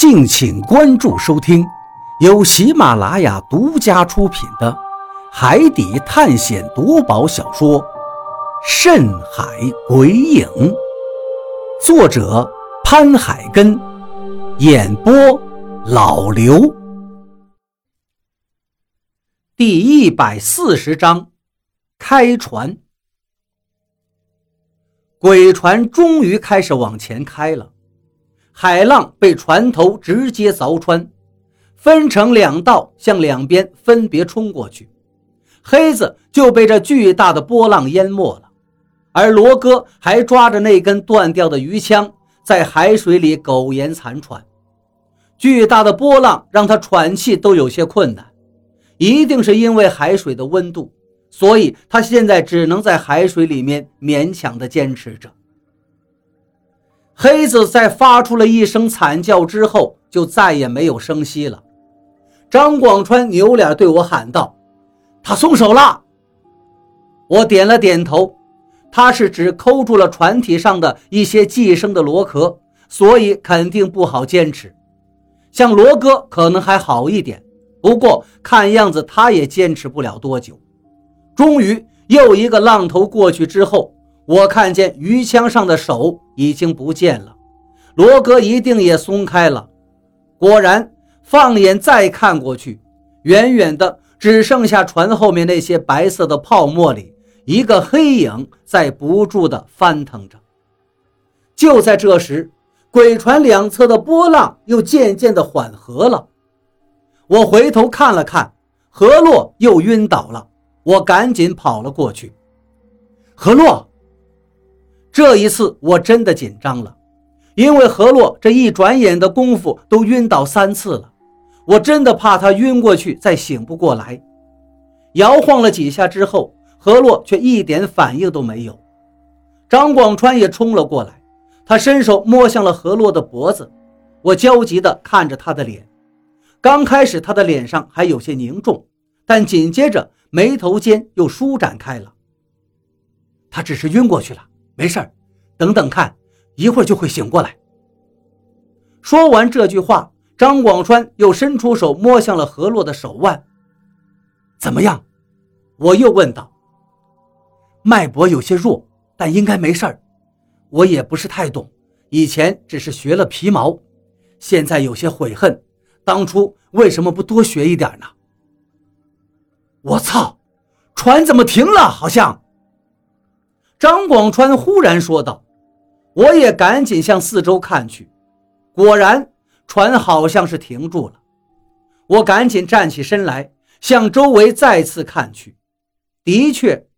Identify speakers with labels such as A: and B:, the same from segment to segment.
A: 敬请关注收听，由喜马拉雅独家出品的《海底探险夺宝小说》《深海鬼影》，作者潘海根，演播老刘。第一百四十章，开船。鬼船终于开始往前开了。海浪被船头直接凿穿，分成两道，向两边分别冲过去。黑子就被这巨大的波浪淹没了，而罗哥还抓着那根断掉的鱼枪，在海水里苟延残喘。巨大的波浪让他喘气都有些困难，一定是因为海水的温度，所以他现在只能在海水里面勉强地坚持着。黑子在发出了一声惨叫之后，就再也没有声息了。张广川扭脸对我喊道：“他松手了。”我点了点头。他是指抠住了船体上的一些寄生的螺壳，所以肯定不好坚持。像罗哥可能还好一点，不过看样子他也坚持不了多久。终于，又一个浪头过去之后。我看见鱼枪上的手已经不见了，罗哥一定也松开了。果然，放眼再看过去，远远的只剩下船后面那些白色的泡沫里，一个黑影在不住的翻腾着。就在这时，鬼船两侧的波浪又渐渐的缓和了。我回头看了看，何洛又晕倒了。我赶紧跑了过去，何洛。这一次我真的紧张了，因为何洛这一转眼的功夫都晕倒三次了，我真的怕他晕过去再醒不过来。摇晃了几下之后，何洛却一点反应都没有。张广川也冲了过来，他伸手摸向了何洛的脖子，我焦急地看着他的脸。刚开始他的脸上还有些凝重，但紧接着眉头间又舒展开了。他只是晕过去了。没事儿，等等看，一会儿就会醒过来。说完这句话，张广川又伸出手摸向了何洛的手腕。怎么样？我又问道。脉搏有些弱，但应该没事儿。我也不是太懂，以前只是学了皮毛，现在有些悔恨，当初为什么不多学一点呢？我操，船怎么停了？好像。张广川忽然说道：“我也赶紧向四周看去，果然船好像是停住了。我赶紧站起身来，向周围再次看去，的确，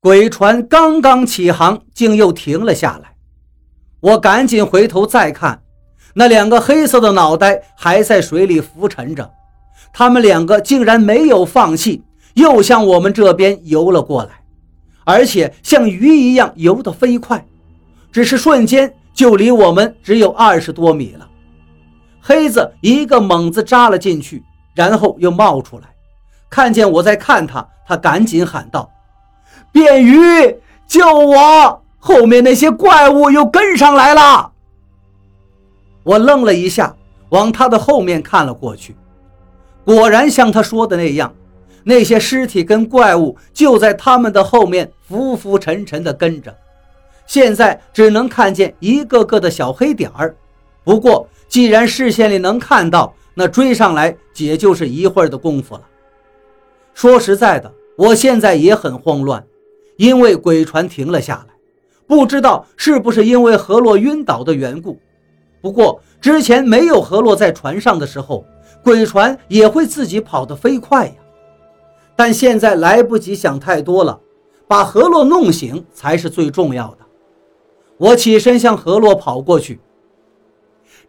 A: 鬼船刚刚起航，竟又停了下来。我赶紧回头再看，那两个黑色的脑袋还在水里浮沉着，他们两个竟然没有放弃，又向我们这边游了过来。”而且像鱼一样游得飞快，只是瞬间就离我们只有二十多米了。黑子一个猛子扎了进去，然后又冒出来，看见我在看他，他赶紧喊道：“便鱼，救我！后面那些怪物又跟上来了。”我愣了一下，往他的后面看了过去，果然像他说的那样。那些尸体跟怪物就在他们的后面浮浮沉沉地跟着，现在只能看见一个个的小黑点儿。不过，既然视线里能看到，那追上来也就是一会儿的功夫了。说实在的，我现在也很慌乱，因为鬼船停了下来，不知道是不是因为何洛晕倒的缘故。不过之前没有何洛在船上的时候，鬼船也会自己跑得飞快呀。但现在来不及想太多了，把何洛弄醒才是最重要的。我起身向何洛跑过去。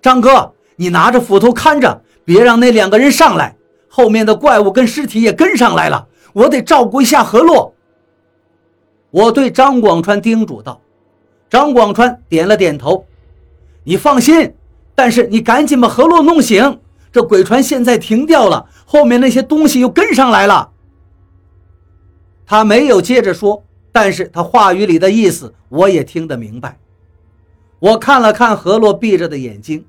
A: 张哥，你拿着斧头看着，别让那两个人上来。后面的怪物跟尸体也跟上来了，我得照顾一下何洛。我对张广川叮嘱道。张广川点了点头。你放心，但是你赶紧把何洛弄醒。这鬼船现在停掉了，后面那些东西又跟上来了。他没有接着说，但是他话语里的意思我也听得明白。我看了看何洛闭着的眼睛，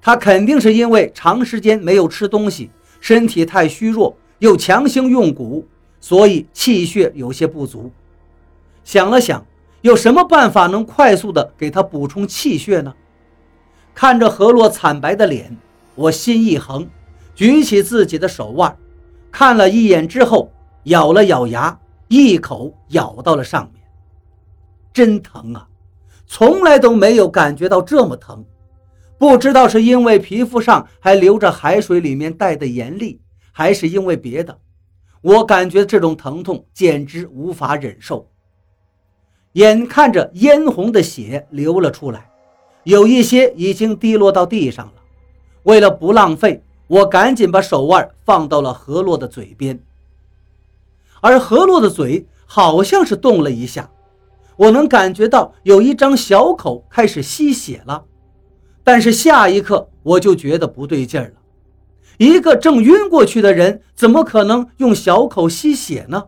A: 他肯定是因为长时间没有吃东西，身体太虚弱，又强行用蛊，所以气血有些不足。想了想，有什么办法能快速的给他补充气血呢？看着何洛惨白的脸，我心一横，举起自己的手腕，看了一眼之后，咬了咬牙，一口咬到了上面。真疼啊！从来都没有感觉到这么疼，不知道是因为皮肤上还留着海水里面带的盐粒，还是因为别的。我感觉这种疼痛简直无法忍受。眼看着嫣红的血流了出来，有一些已经滴落到地上了。为了不浪费，我赶紧把手腕放到了何洛的嘴边，而何洛的嘴好像是动了一下。我能感觉到有一张小口开始吸血了，但是下一刻我就觉得不对劲儿了。一个正晕过去的人，怎么可能用小口吸血呢？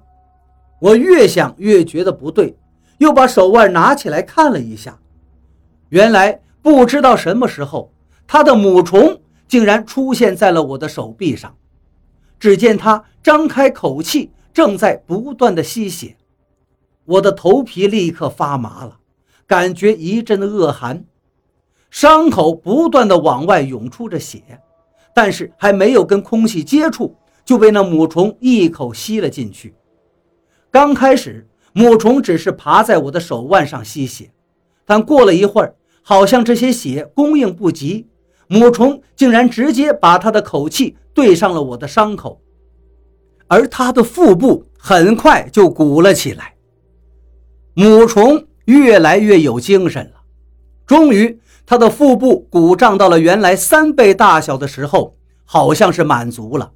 A: 我越想越觉得不对，又把手腕拿起来看了一下，原来不知道什么时候，他的母虫竟然出现在了我的手臂上。只见他张开口气，正在不断的吸血。我的头皮立刻发麻了，感觉一阵恶寒，伤口不断的往外涌出着血，但是还没有跟空气接触，就被那母虫一口吸了进去。刚开始，母虫只是爬在我的手腕上吸血，但过了一会儿，好像这些血供应不及，母虫竟然直接把它的口气对上了我的伤口，而它的腹部很快就鼓了起来。母虫越来越有精神了，终于，它的腹部鼓胀到了原来三倍大小的时候，好像是满足了，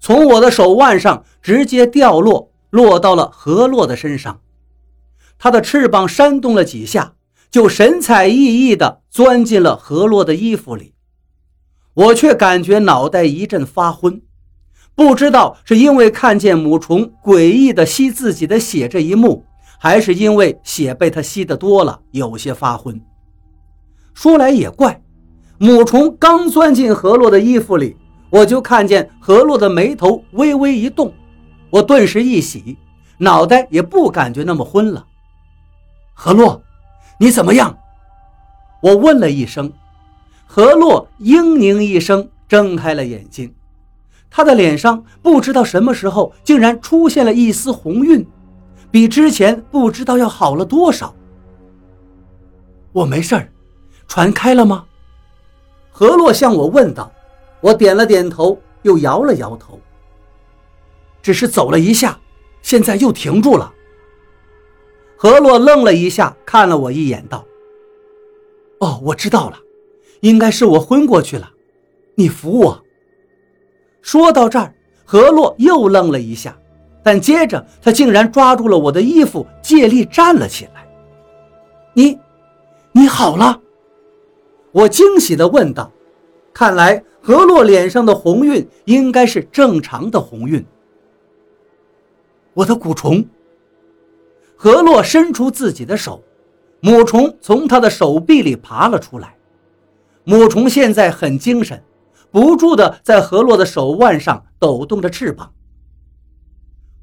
A: 从我的手腕上直接掉落，落到了何洛的身上。它的翅膀扇动了几下，就神采奕奕地钻进了何洛的衣服里。我却感觉脑袋一阵发昏，不知道是因为看见母虫诡异地吸自己的血这一幕。还是因为血被他吸得多了，有些发昏。说来也怪，母虫刚钻进何洛的衣服里，我就看见何洛的眉头微微一动，我顿时一喜，脑袋也不感觉那么昏了。何洛，你怎么样？我问了一声。何洛嘤咛一声，睁开了眼睛，他的脸上不知道什么时候竟然出现了一丝红晕。比之前不知道要好了多少。我没事儿，船开了吗？何洛向我问道。我点了点头，又摇了摇头。只是走了一下，现在又停住了。何洛愣了一下，看了我一眼，道：“哦，我知道了，应该是我昏过去了。你扶我。”说到这儿，何洛又愣了一下。但接着，他竟然抓住了我的衣服，借力站了起来。你，你好了？我惊喜地问道。看来何洛脸上的红晕应该是正常的红晕。我的蛊虫。何洛伸出自己的手，母虫从他的手臂里爬了出来。母虫现在很精神，不住地在何洛的手腕上抖动着翅膀。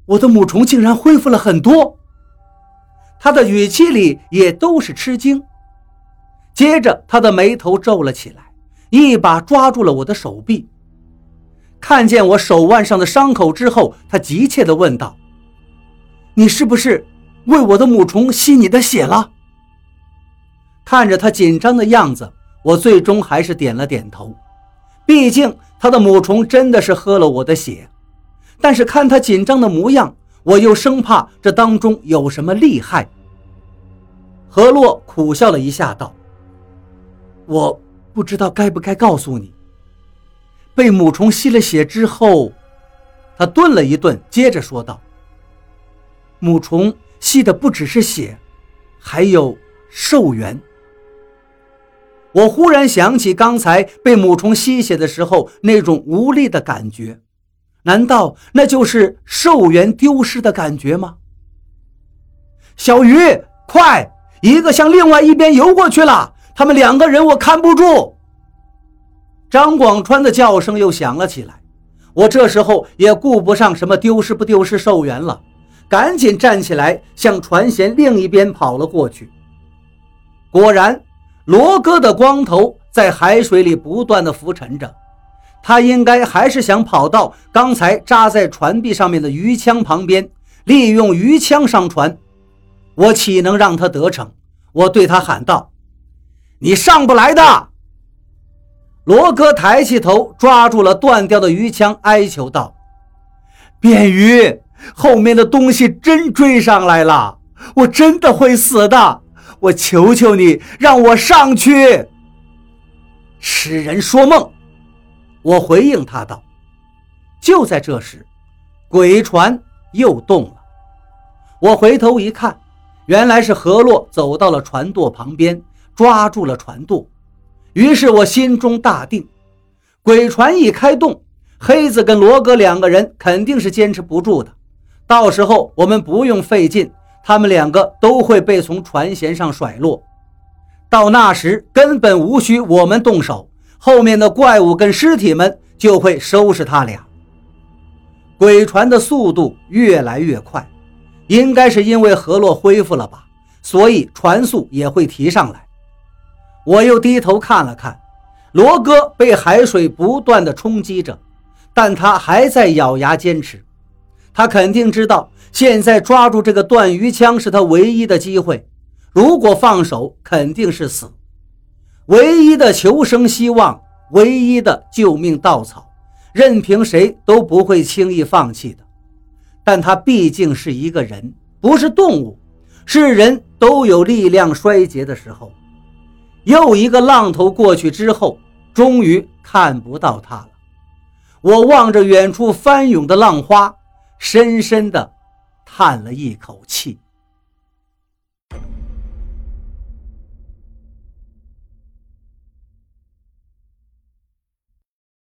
A: 我的母虫竟然恢复了很多，他的语气里也都是吃惊。接着，他的眉头皱了起来，一把抓住了我的手臂。看见我手腕上的伤口之后，他急切地问道：“你是不是为我的母虫吸你的血了？”看着他紧张的样子，我最终还是点了点头。毕竟，他的母虫真的是喝了我的血。但是看他紧张的模样，我又生怕这当中有什么厉害。何洛苦笑了一下，道：“我不知道该不该告诉你。被母虫吸了血之后，他顿了一顿，接着说道：‘母虫吸的不只是血，还有兽源。’我忽然想起刚才被母虫吸血的时候那种无力的感觉。”难道那就是寿元丢失的感觉吗？小鱼，快，一个向另外一边游过去了。他们两个人我看不住。张广川的叫声又响了起来。我这时候也顾不上什么丢失不丢失寿元了，赶紧站起来向船舷另一边跑了过去。果然，罗哥的光头在海水里不断的浮沉着，他应该还是想跑到刚才扎在船壁上面的鱼枪旁边，利用鱼枪上船。我岂能让他得逞？我对他喊道：“你上不来的！”罗哥抬起头，抓住了断掉的鱼枪，哀求道：“便鱼，后面的东西真追上来了，我真的会死的！我求求你，让我上去！”痴人说梦！我回应他道。就在这时，鬼船又动了。我回头一看，原来是何洛走到了船舵旁边，抓住了船舵。于是我心中大定，鬼船一开动，黑子跟罗哥两个人肯定是坚持不住的。到时候我们不用费劲，他们两个都会被从船舷上甩落。到那时根本无需我们动手，后面的怪物跟尸体们就会收拾他俩。鬼船的速度越来越快，应该是因为河洛恢复了吧，所以船速也会提上来。我又低头看了看，罗哥被海水不断的冲击着，但他还在咬牙坚持。他肯定知道，现在抓住这个断鱼枪是他唯一的机会。如果放手，肯定是死。唯一的求生希望，唯一的救命稻草，任凭谁都不会轻易放弃的。但他毕竟是一个人，不是动物。是人都有力量衰竭的时候。又一个浪头过去之后，终于看不到他了。我望着远处翻涌的浪花，深深地叹了一口气。